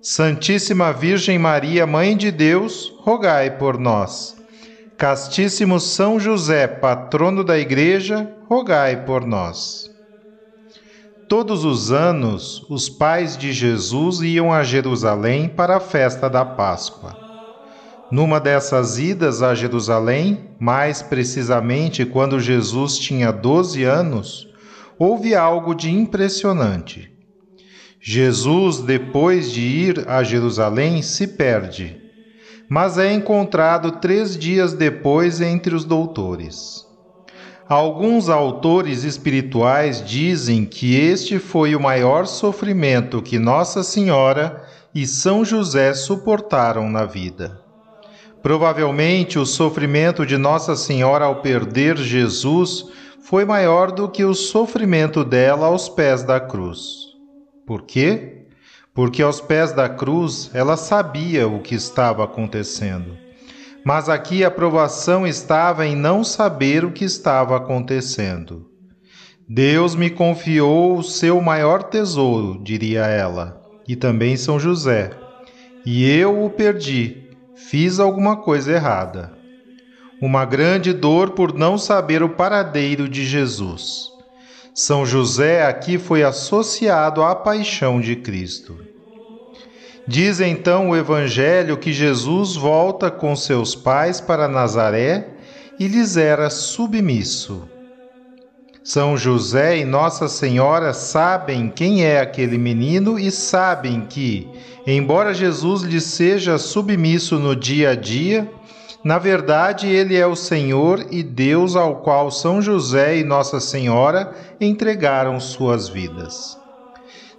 Santíssima Virgem Maria, Mãe de Deus, rogai por nós. Castíssimo São José, patrono da Igreja, rogai por nós. Todos os anos, os pais de Jesus iam a Jerusalém para a festa da Páscoa. Numa dessas idas a Jerusalém, mais precisamente quando Jesus tinha 12 anos, houve algo de impressionante. Jesus, depois de ir a Jerusalém, se perde, mas é encontrado três dias depois entre os doutores. Alguns autores espirituais dizem que este foi o maior sofrimento que Nossa Senhora e São José suportaram na vida. Provavelmente o sofrimento de Nossa Senhora ao perder Jesus foi maior do que o sofrimento dela aos pés da cruz. Por quê? Porque aos pés da cruz ela sabia o que estava acontecendo. Mas aqui a provação estava em não saber o que estava acontecendo. Deus me confiou o seu maior tesouro, diria ela, e também São José. E eu o perdi, fiz alguma coisa errada. Uma grande dor por não saber o paradeiro de Jesus. São José aqui foi associado à paixão de Cristo. Diz então o Evangelho que Jesus volta com seus pais para Nazaré e lhes era submisso. São José e Nossa Senhora sabem quem é aquele menino e sabem que, embora Jesus lhes seja submisso no dia a dia, na verdade, ele é o Senhor e Deus ao qual São José e Nossa Senhora entregaram suas vidas.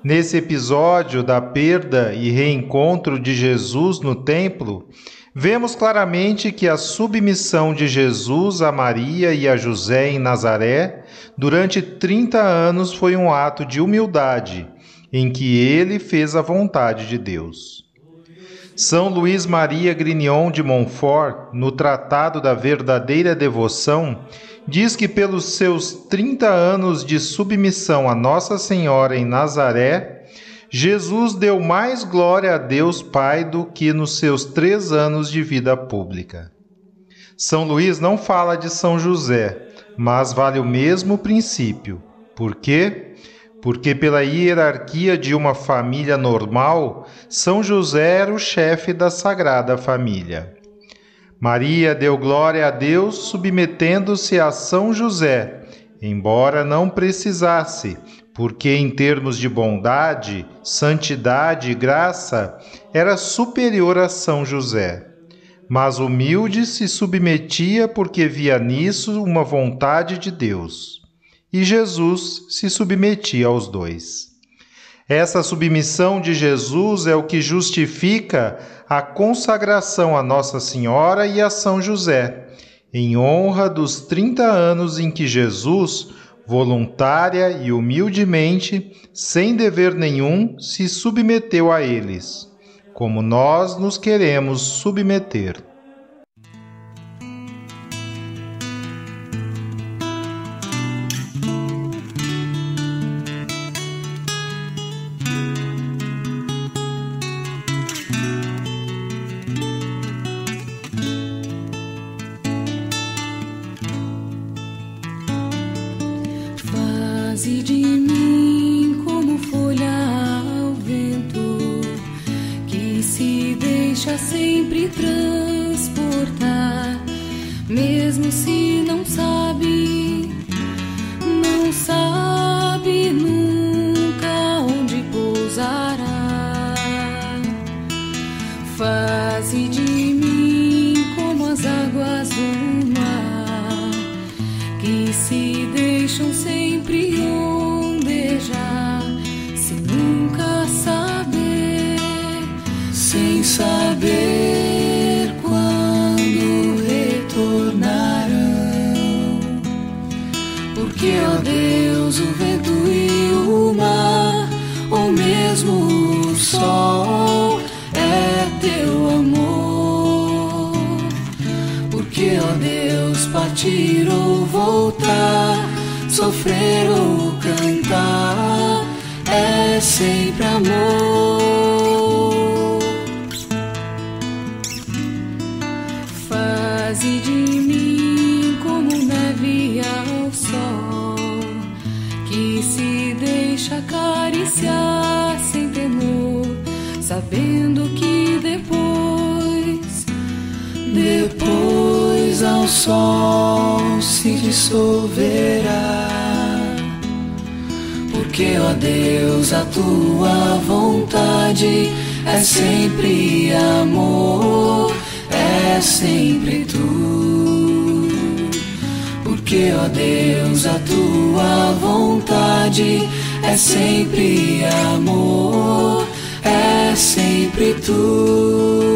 Nesse episódio da perda e reencontro de Jesus no templo, vemos claramente que a submissão de Jesus a Maria e a José em Nazaré durante 30 anos foi um ato de humildade, em que ele fez a vontade de Deus. São Luís Maria Grignon de Montfort, no Tratado da Verdadeira Devoção, diz que pelos seus 30 anos de submissão a Nossa Senhora em Nazaré, Jesus deu mais glória a Deus Pai do que nos seus três anos de vida pública. São Luís não fala de São José, mas vale o mesmo princípio. Por quê? Porque, pela hierarquia de uma família normal, São José era o chefe da Sagrada Família. Maria deu glória a Deus submetendo-se a São José, embora não precisasse, porque, em termos de bondade, santidade e graça, era superior a São José. Mas humilde se submetia porque via nisso uma vontade de Deus e Jesus se submetia aos dois. Essa submissão de Jesus é o que justifica a consagração a Nossa Senhora e a São José, em honra dos 30 anos em que Jesus, voluntária e humildemente, sem dever nenhum, se submeteu a eles, como nós nos queremos submeter. Mesmo se sofrer ou cantar, é sempre amor. faze de mim como neve ao sol, que se deixa acariciar sem temor, sabendo que depois, Depois ao sol se dissolverá. Porque, ó Deus, a tua vontade é sempre amor, é sempre tu. Porque, ó Deus, a tua vontade é sempre amor, é sempre tu.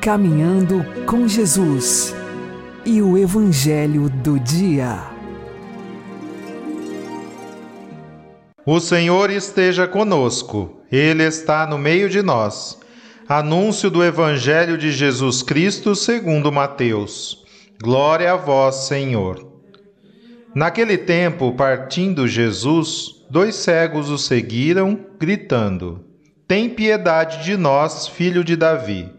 Caminhando com Jesus e o Evangelho do Dia. O Senhor esteja conosco, Ele está no meio de nós. Anúncio do Evangelho de Jesus Cristo segundo Mateus. Glória a vós, Senhor. Naquele tempo, partindo Jesus, dois cegos o seguiram, gritando: Tem piedade de nós, filho de Davi.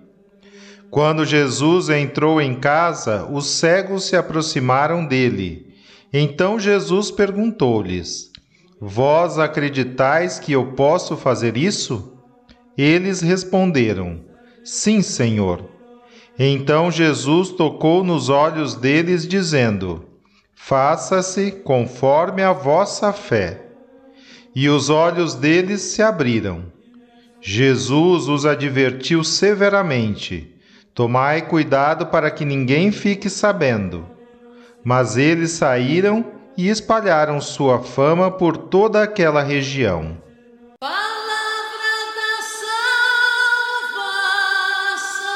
Quando Jesus entrou em casa, os cegos se aproximaram dele. Então Jesus perguntou-lhes: Vós acreditais que eu posso fazer isso? Eles responderam: Sim, Senhor. Então Jesus tocou nos olhos deles, dizendo: Faça-se conforme a vossa fé. E os olhos deles se abriram. Jesus os advertiu severamente: Tomai cuidado para que ninguém fique sabendo. Mas eles saíram e espalharam sua fama por toda aquela região. Palavra da salvação.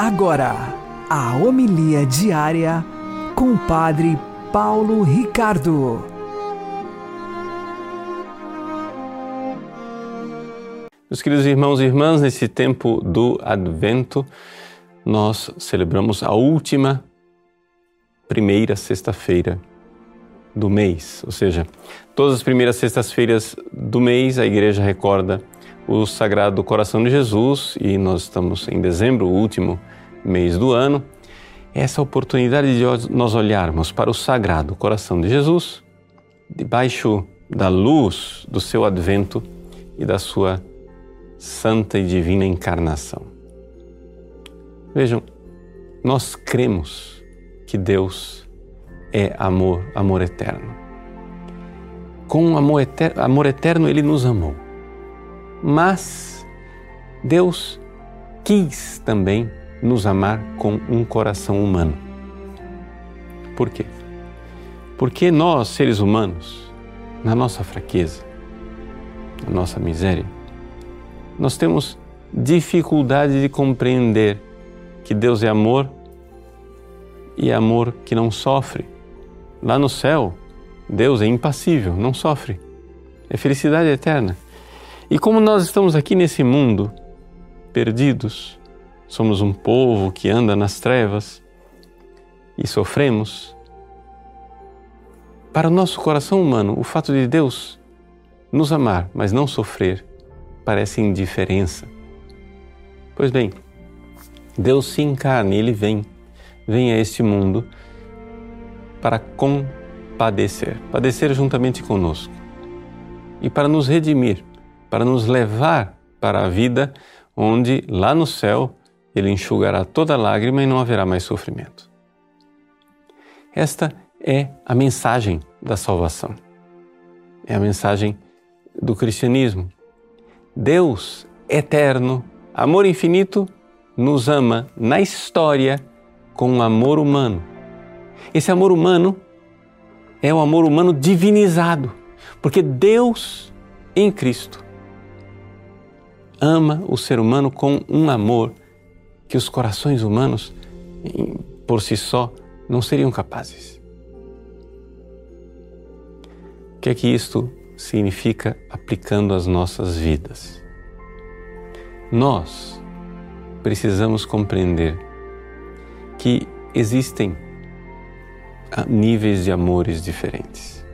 Agora, a homilia diária com o Padre Paulo Ricardo. Meus queridos irmãos e irmãs, nesse tempo do Advento, nós celebramos a última primeira sexta-feira do mês, ou seja, todas as primeiras sextas-feiras do mês a igreja recorda o Sagrado Coração de Jesus e nós estamos em dezembro, o último mês do ano. Essa oportunidade de nós olharmos para o Sagrado Coração de Jesus, debaixo da luz do seu advento e da sua santa e divina encarnação. Vejam, nós cremos que Deus é amor, amor eterno. Com amor eterno, amor eterno ele nos amou. Mas Deus quis também nos amar com um coração humano. Por quê? Porque nós, seres humanos, na nossa fraqueza, na nossa miséria, nós temos dificuldade de compreender que Deus é amor e é amor que não sofre. Lá no céu, Deus é impassível, não sofre. É felicidade eterna. E como nós estamos aqui nesse mundo, perdidos, somos um povo que anda nas trevas e sofremos, para o nosso coração humano, o fato de Deus nos amar, mas não sofrer, parece indiferença. Pois bem, Deus se encarna ele vem, vem a este mundo para compadecer, padecer juntamente conosco e para nos redimir, para nos levar para a vida onde lá no céu ele enxugará toda lágrima e não haverá mais sofrimento. Esta é a mensagem da salvação. É a mensagem do cristianismo. Deus eterno, amor infinito, nos ama na história com um amor humano. Esse amor humano é o amor humano divinizado, porque Deus em Cristo ama o ser humano com um amor que os corações humanos, por si só, não seriam capazes. O que é que isto significa aplicando às nossas vidas? Nós precisamos compreender que existem níveis de amores diferentes.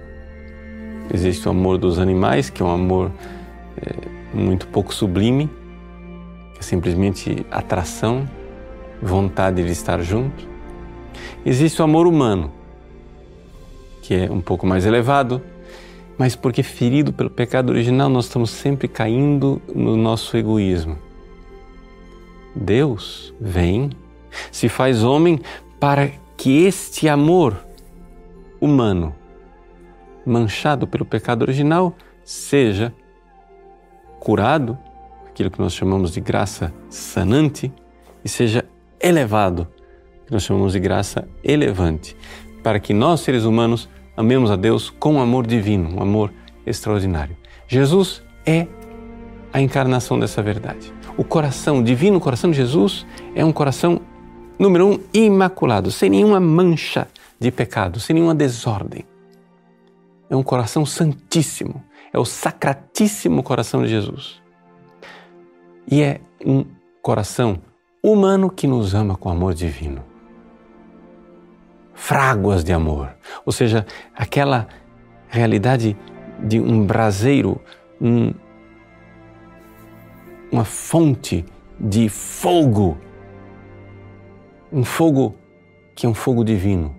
Existe o amor dos animais, que é um amor é, muito pouco sublime, é simplesmente atração, vontade de estar junto. Existe o amor humano, que é um pouco mais elevado, mas porque ferido pelo pecado original, nós estamos sempre caindo no nosso egoísmo. Deus vem, se faz homem para que este amor humano, manchado pelo pecado original, seja curado, aquilo que nós chamamos de graça sanante, e seja elevado, que nós chamamos de graça elevante, para que nós, seres humanos, amemos a Deus com um amor divino, um amor extraordinário. Jesus é a encarnação dessa verdade. O coração, o divino coração de Jesus, é um coração, número um, imaculado, sem nenhuma mancha de pecado, sem nenhuma desordem. É um coração santíssimo, é o sacratíssimo coração de Jesus. E é um coração humano que nos ama com amor divino. Fráguas de amor, ou seja, aquela realidade de um braseiro, um, uma fonte de fogo, um fogo que é um fogo divino,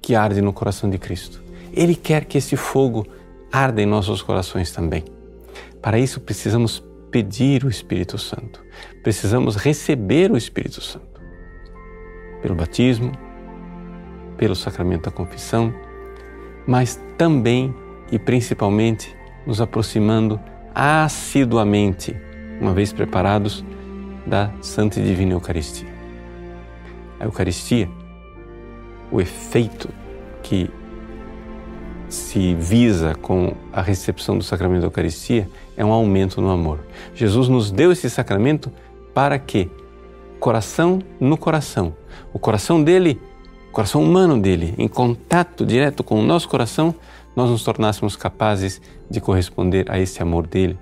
que arde no coração de Cristo. Ele quer que esse fogo arda em nossos corações também. Para isso precisamos pedir o Espírito Santo. Precisamos receber o Espírito Santo. Pelo batismo, pelo sacramento da confissão, mas também e principalmente nos aproximando assiduamente, uma vez preparados, da Santa e Divina Eucaristia. A Eucaristia, o efeito que se visa com a recepção do sacramento da Eucaristia é um aumento no amor. Jesus nos deu esse sacramento para que, coração no coração, o coração dele, o coração humano dele, em contato direto com o nosso coração, nós nos tornássemos capazes de corresponder a esse amor dele,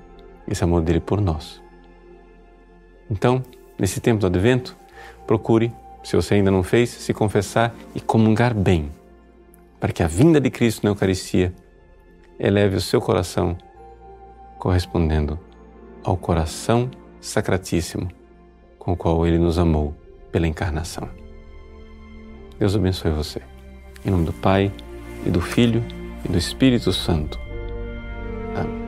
esse amor dele por nós. Então, nesse tempo do advento, procure, se você ainda não fez, se confessar e comungar bem para que a vinda de Cristo na Eucaristia eleve o seu coração correspondendo ao coração sacratíssimo com o qual Ele nos amou pela encarnação. Deus abençoe você. Em nome do Pai, e do Filho, e do Espírito Santo. Amém.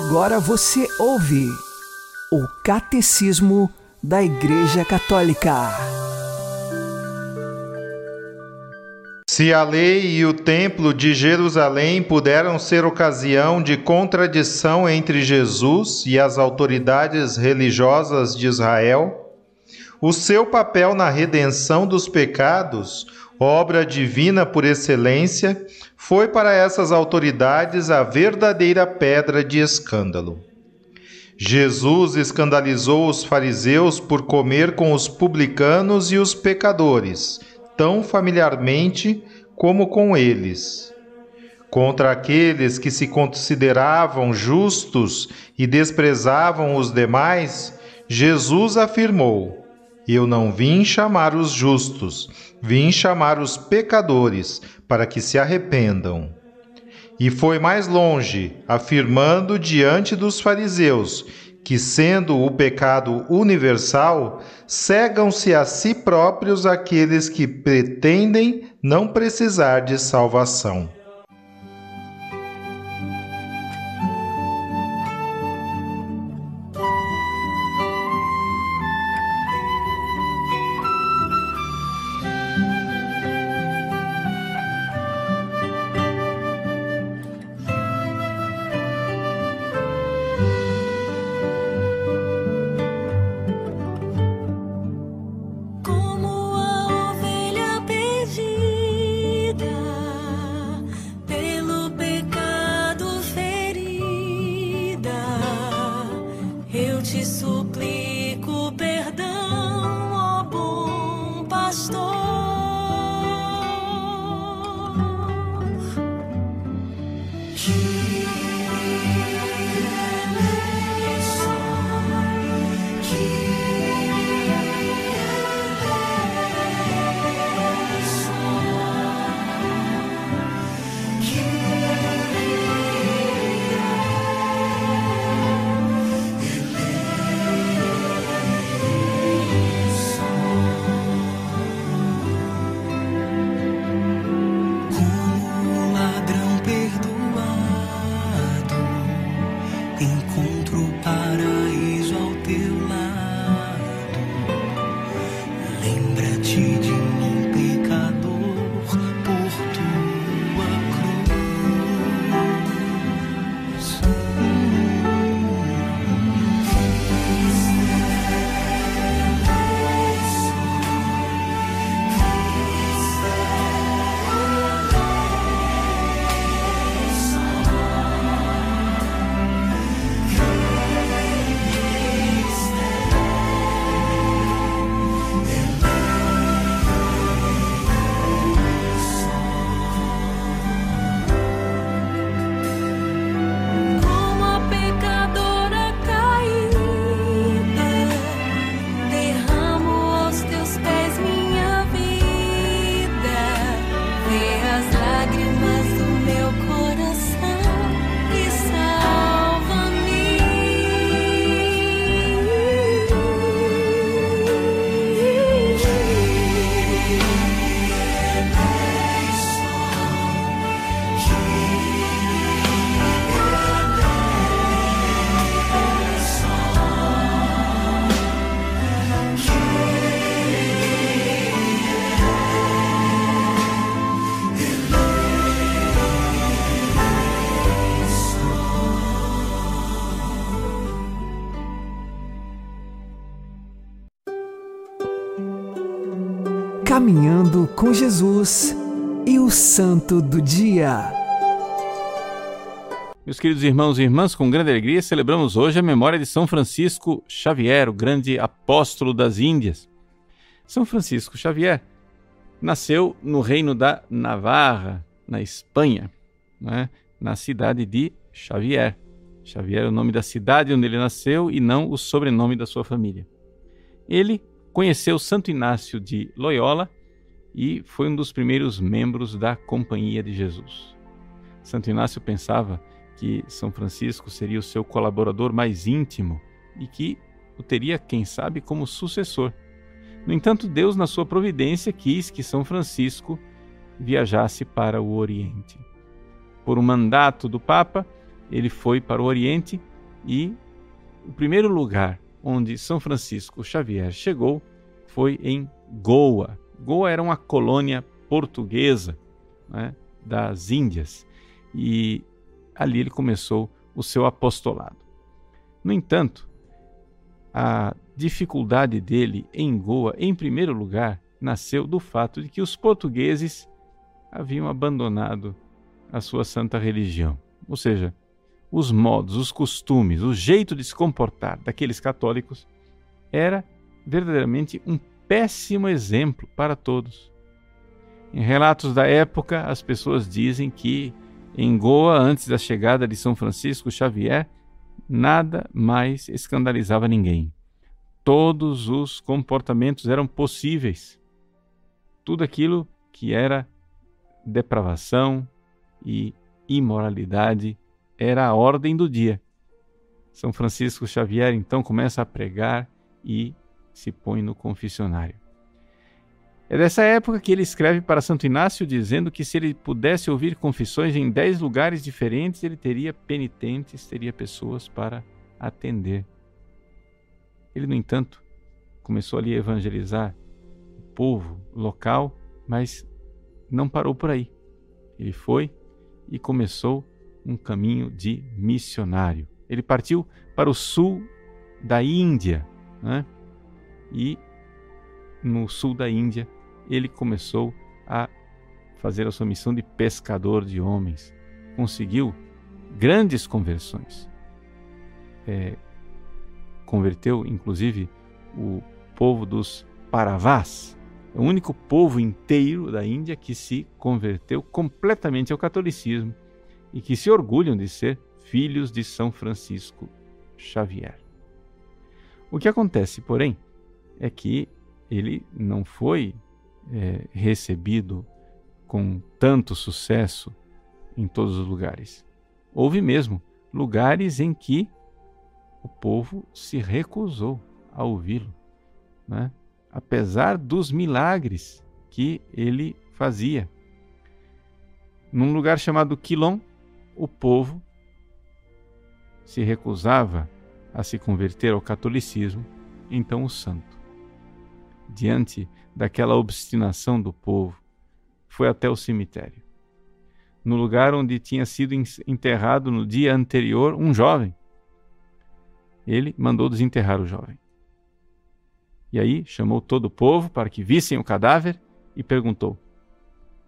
Agora você ouve o Catecismo da Igreja Católica. Se a lei e o templo de Jerusalém puderam ser ocasião de contradição entre Jesus e as autoridades religiosas de Israel, o seu papel na redenção dos pecados, obra divina por excelência, foi para essas autoridades a verdadeira pedra de escândalo. Jesus escandalizou os fariseus por comer com os publicanos e os pecadores, tão familiarmente como com eles. Contra aqueles que se consideravam justos e desprezavam os demais, Jesus afirmou: Eu não vim chamar os justos, vim chamar os pecadores para que se arrependam. E foi mais longe, afirmando diante dos fariseus que, sendo o pecado universal, cegam-se a si próprios aqueles que pretendem não precisar de salvação. teach Caminhando com Jesus e o Santo do Dia. Meus queridos irmãos e irmãs, com grande alegria celebramos hoje a memória de São Francisco Xavier, o grande apóstolo das Índias. São Francisco Xavier nasceu no reino da Navarra, na Espanha, né? na cidade de Xavier. Xavier é o nome da cidade onde ele nasceu e não o sobrenome da sua família. Ele conheceu Santo Inácio de Loyola e foi um dos primeiros membros da Companhia de Jesus. Santo Inácio pensava que São Francisco seria o seu colaborador mais íntimo e que o teria, quem sabe, como sucessor. No entanto, Deus, na sua providência, quis que São Francisco viajasse para o Oriente. Por um mandato do Papa, ele foi para o Oriente e o primeiro lugar onde São Francisco Xavier chegou foi em Goa. Goa era uma colônia portuguesa né, das Índias e ali ele começou o seu apostolado. No entanto, a dificuldade dele em Goa, em primeiro lugar, nasceu do fato de que os portugueses haviam abandonado a sua santa religião. Ou seja, os modos, os costumes, o jeito de se comportar daqueles católicos era verdadeiramente um péssimo exemplo para todos. Em relatos da época, as pessoas dizem que em Goa, antes da chegada de São Francisco Xavier, nada mais escandalizava ninguém. Todos os comportamentos eram possíveis. Tudo aquilo que era depravação e imoralidade era a ordem do dia. São Francisco Xavier então começa a pregar e se põe no confessionário. É dessa época que ele escreve para Santo Inácio dizendo que se ele pudesse ouvir confissões em dez lugares diferentes, ele teria penitentes, teria pessoas para atender. Ele, no entanto, começou ali a evangelizar o povo local, mas não parou por aí. Ele foi e começou um caminho de missionário. Ele partiu para o sul da Índia, né? e no sul da Índia ele começou a fazer a sua missão de pescador de homens. Conseguiu grandes conversões. É, converteu, inclusive, o povo dos Paravás, o único povo inteiro da Índia que se converteu completamente ao catolicismo e que se orgulham de ser filhos de São Francisco Xavier. O que acontece, porém, é que ele não foi é, recebido com tanto sucesso em todos os lugares. Houve mesmo lugares em que o povo se recusou a ouvi-lo, né? apesar dos milagres que ele fazia. Num lugar chamado Quilom, o povo se recusava a se converter ao catolicismo, então o santo, diante daquela obstinação do povo, foi até o cemitério. No lugar onde tinha sido enterrado no dia anterior um jovem. Ele mandou desenterrar o jovem. E aí chamou todo o povo para que vissem o cadáver e perguntou: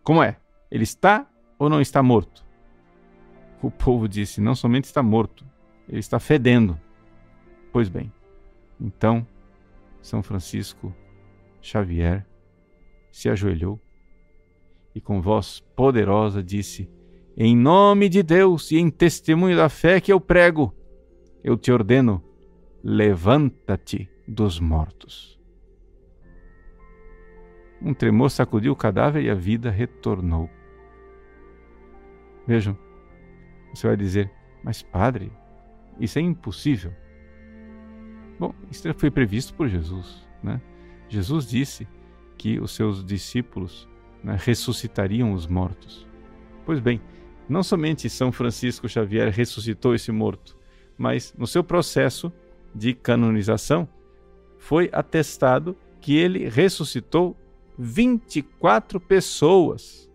Como é? Ele está ou não está morto? O povo disse: Não somente está morto, ele está fedendo. Pois bem, então São Francisco Xavier se ajoelhou e com voz poderosa disse: Em nome de Deus e em testemunho da fé que eu prego, eu te ordeno, levanta-te dos mortos. Um tremor sacudiu o cadáver e a vida retornou. Vejam, você vai dizer, mas padre, isso é impossível. Bom, isso foi previsto por Jesus. Né? Jesus disse que os seus discípulos né, ressuscitariam os mortos. Pois bem, não somente São Francisco Xavier ressuscitou esse morto, mas no seu processo de canonização foi atestado que ele ressuscitou 24 pessoas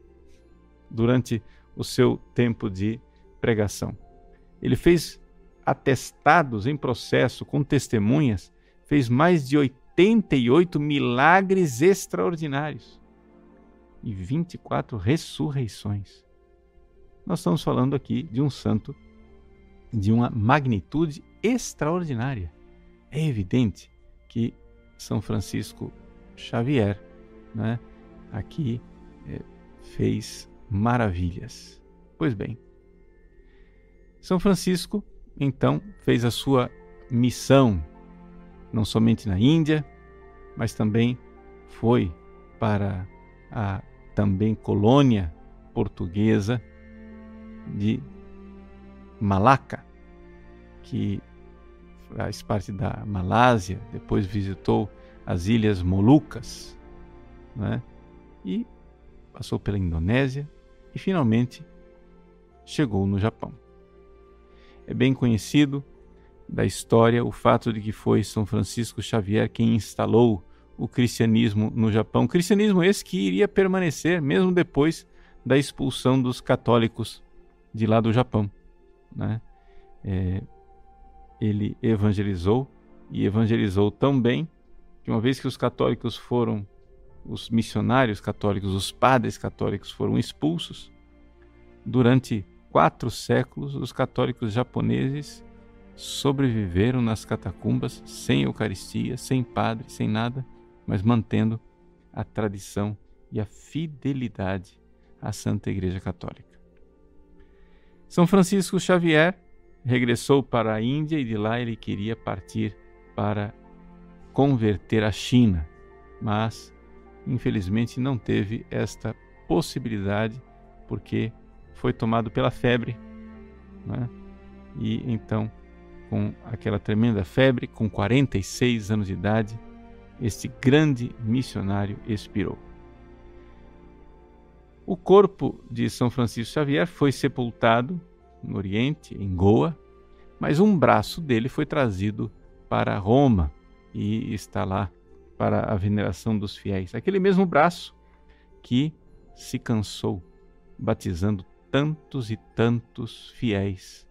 durante o seu tempo de pregação. Ele fez atestados em processo com testemunhas, fez mais de 88 milagres extraordinários e 24 ressurreições. Nós estamos falando aqui de um santo de uma magnitude extraordinária. É evidente que São Francisco Xavier, né, aqui é, fez maravilhas. Pois bem, São Francisco então fez a sua missão, não somente na Índia, mas também foi para a também colônia portuguesa de Malaca, que faz parte da Malásia, depois visitou as ilhas Molucas, né? e passou pela Indonésia e finalmente chegou no Japão. É bem conhecido da história o fato de que foi São Francisco Xavier quem instalou o cristianismo no Japão. Cristianismo esse que iria permanecer mesmo depois da expulsão dos católicos de lá do Japão. Né? É, ele evangelizou e evangelizou tão bem que uma vez que os católicos foram, os missionários católicos, os padres católicos foram expulsos, durante quatro séculos os católicos japoneses sobreviveram nas catacumbas sem Eucaristia, sem padre, sem nada, mas mantendo a tradição e a fidelidade à Santa Igreja Católica. São Francisco Xavier regressou para a Índia e de lá ele queria partir para converter a China, mas infelizmente não teve esta possibilidade porque foi tomado pela febre, né? e então, com aquela tremenda febre, com 46 anos de idade, este grande missionário expirou. O corpo de São Francisco Xavier foi sepultado no Oriente, em Goa, mas um braço dele foi trazido para Roma e está lá para a veneração dos fiéis. Aquele mesmo braço que se cansou batizando tantos e tantos fiéis,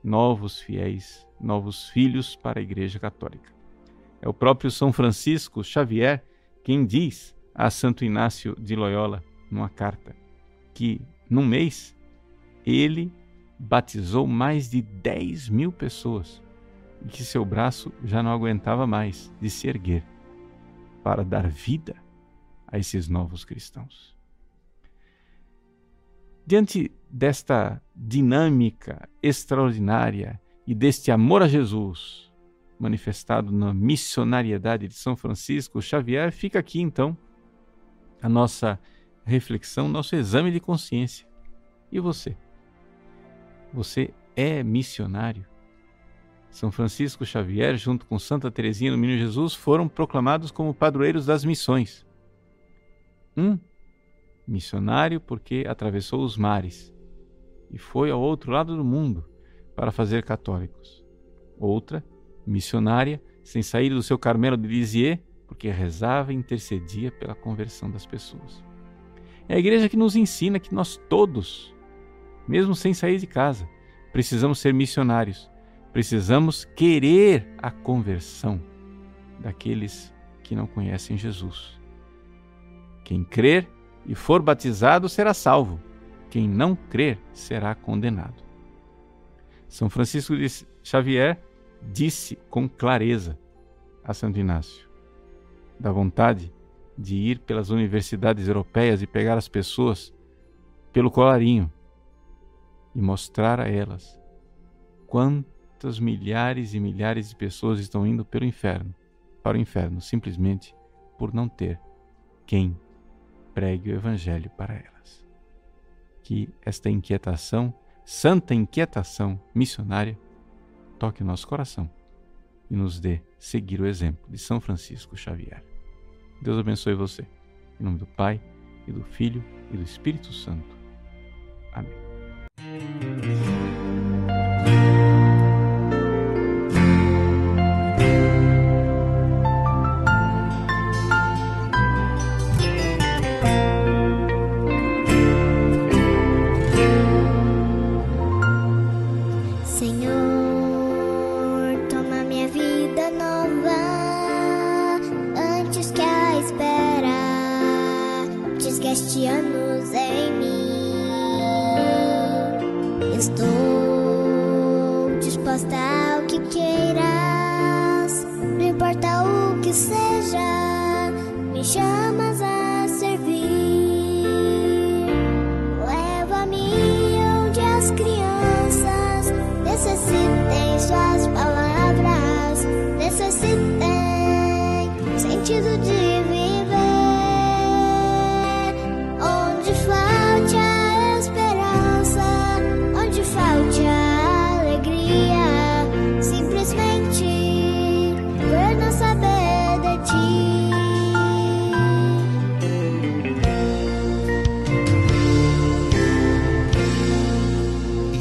novos fiéis, novos filhos para a Igreja Católica. É o próprio São Francisco Xavier quem diz a Santo Inácio de Loyola, numa carta, que num mês ele batizou mais de 10 mil pessoas e que seu braço já não aguentava mais de se erguer para dar vida a esses novos cristãos. Diante desta dinâmica extraordinária e deste amor a Jesus manifestado na missionariedade de São Francisco Xavier, fica aqui então a nossa reflexão, nosso exame de consciência. E você? Você é missionário? São Francisco Xavier, junto com Santa Teresinha do Menino Jesus, foram proclamados como padroeiros das missões. Um missionário porque atravessou os mares e foi ao outro lado do mundo para fazer católicos. Outra, missionária, sem sair do seu Carmelo de Lisieux, porque rezava e intercedia pela conversão das pessoas. É a igreja que nos ensina que nós todos, mesmo sem sair de casa, precisamos ser missionários. Precisamos querer a conversão daqueles que não conhecem Jesus. Quem crer e for batizado será salvo. Quem não crer será condenado. São Francisco de Xavier disse com clareza a Santo Inácio da vontade de ir pelas universidades europeias e pegar as pessoas pelo colarinho e mostrar a elas quantas milhares e milhares de pessoas estão indo pelo inferno, para o inferno, simplesmente por não ter quem pregue o evangelho para elas. Que esta inquietação, santa inquietação missionária, toque o nosso coração e nos dê seguir o exemplo de São Francisco Xavier. Deus abençoe você. Em nome do Pai, e do Filho e do Espírito Santo. Amém.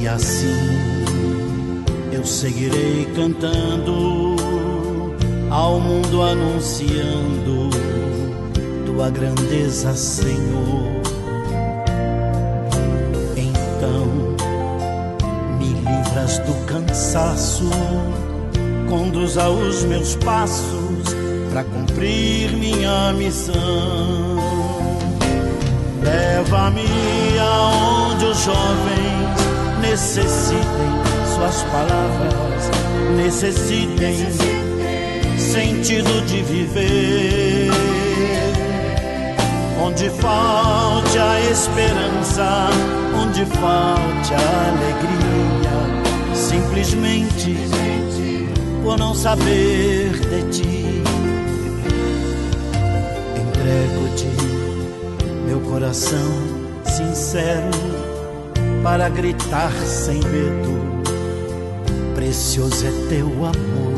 Assim seguirei cantando ao mundo anunciando tua grandeza, Senhor. Então me livras do cansaço, conduza os meus passos para cumprir minha missão. Leva-me aonde os jovens necessitem suas palavras, necessitem sentido de viver. Onde falte a esperança, onde falte a alegria, simplesmente por não saber de ti. Entrego-te meu coração sincero para gritar sem medo. Precioso é teu amor.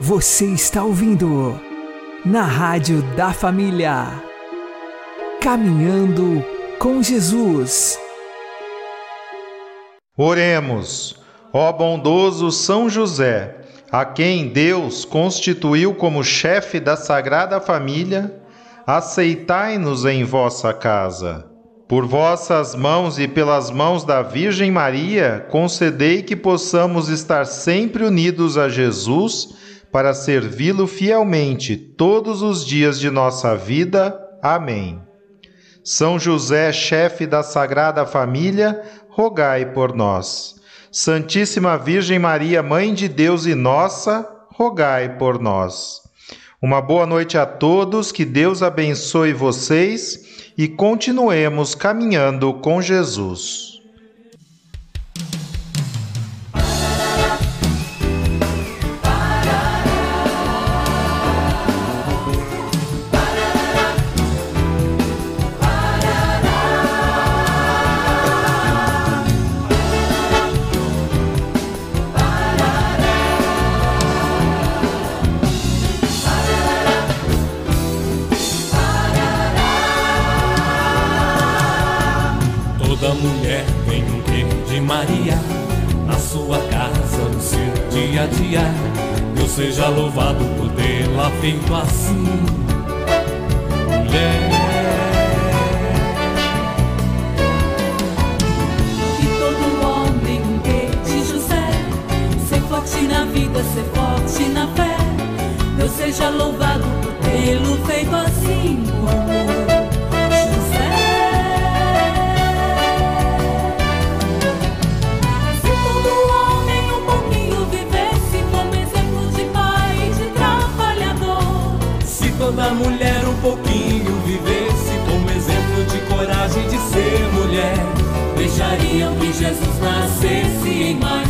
Você está ouvindo na Rádio da Família. Caminhando com Jesus. Oremos, ó bondoso São José, a quem Deus constituiu como chefe da Sagrada Família, aceitai-nos em vossa casa. Por vossas mãos e pelas mãos da Virgem Maria, concedei que possamos estar sempre unidos a Jesus para servi-lo fielmente todos os dias de nossa vida. Amém. São José, chefe da Sagrada Família, rogai por nós. Santíssima Virgem Maria, Mãe de Deus e nossa, rogai por nós. Uma boa noite a todos, que Deus abençoe vocês e continuemos caminhando com Jesus. Maria na sua casa, no seu dia a dia. Deus seja louvado por tê-la feito assim, mulher. E todo homem de José Ser forte na vida, ser forte na fé Deus seja louvado por tê-lo feito assim como toda mulher um pouquinho vivesse como exemplo de coragem de ser mulher, Deixariam que Jesus nascesse em mais